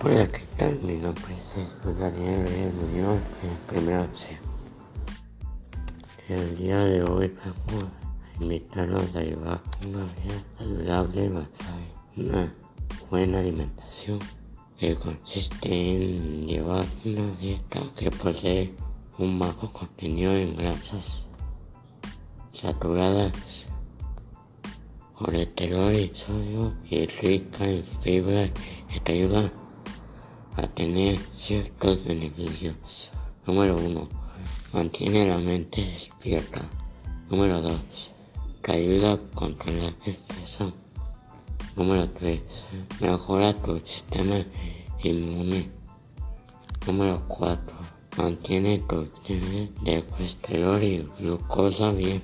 Hola, ¿qué tal? Mi nombre es Daniel Reyes Muñoz, primero C. El día de hoy vamos a invitarlos a llevar una vida saludable basada en una buena alimentación que consiste en llevar una dieta que posee un bajo contenido en grasas saturadas, colesterol y sodio y rica en fibra que te ayuda a tener ciertos beneficios. Número 1. Mantiene la mente despierta. Número 2. Te ayuda a controlar el peso. Número 3. Mejora tu sistema inmune. Número 4. Mantiene tu nivel de colesterol y glucosa bien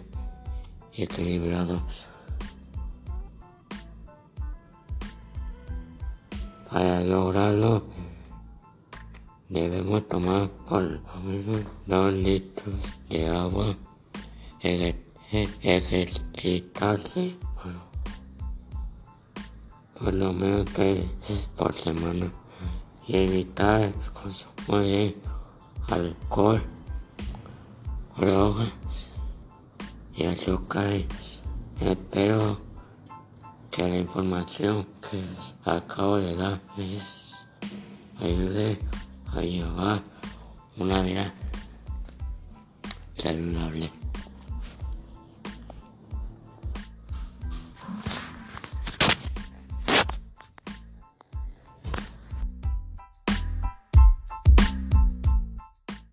equilibrados. Para lograrlo, debemos tomar por lo menos 2 litros de agua, ejercitarse por lo menos 3 veces por semana y evitar el consumo de alcohol, drogas y azúcares. Espero que la información que acabo de dar les ayude a llevar una vida saludable.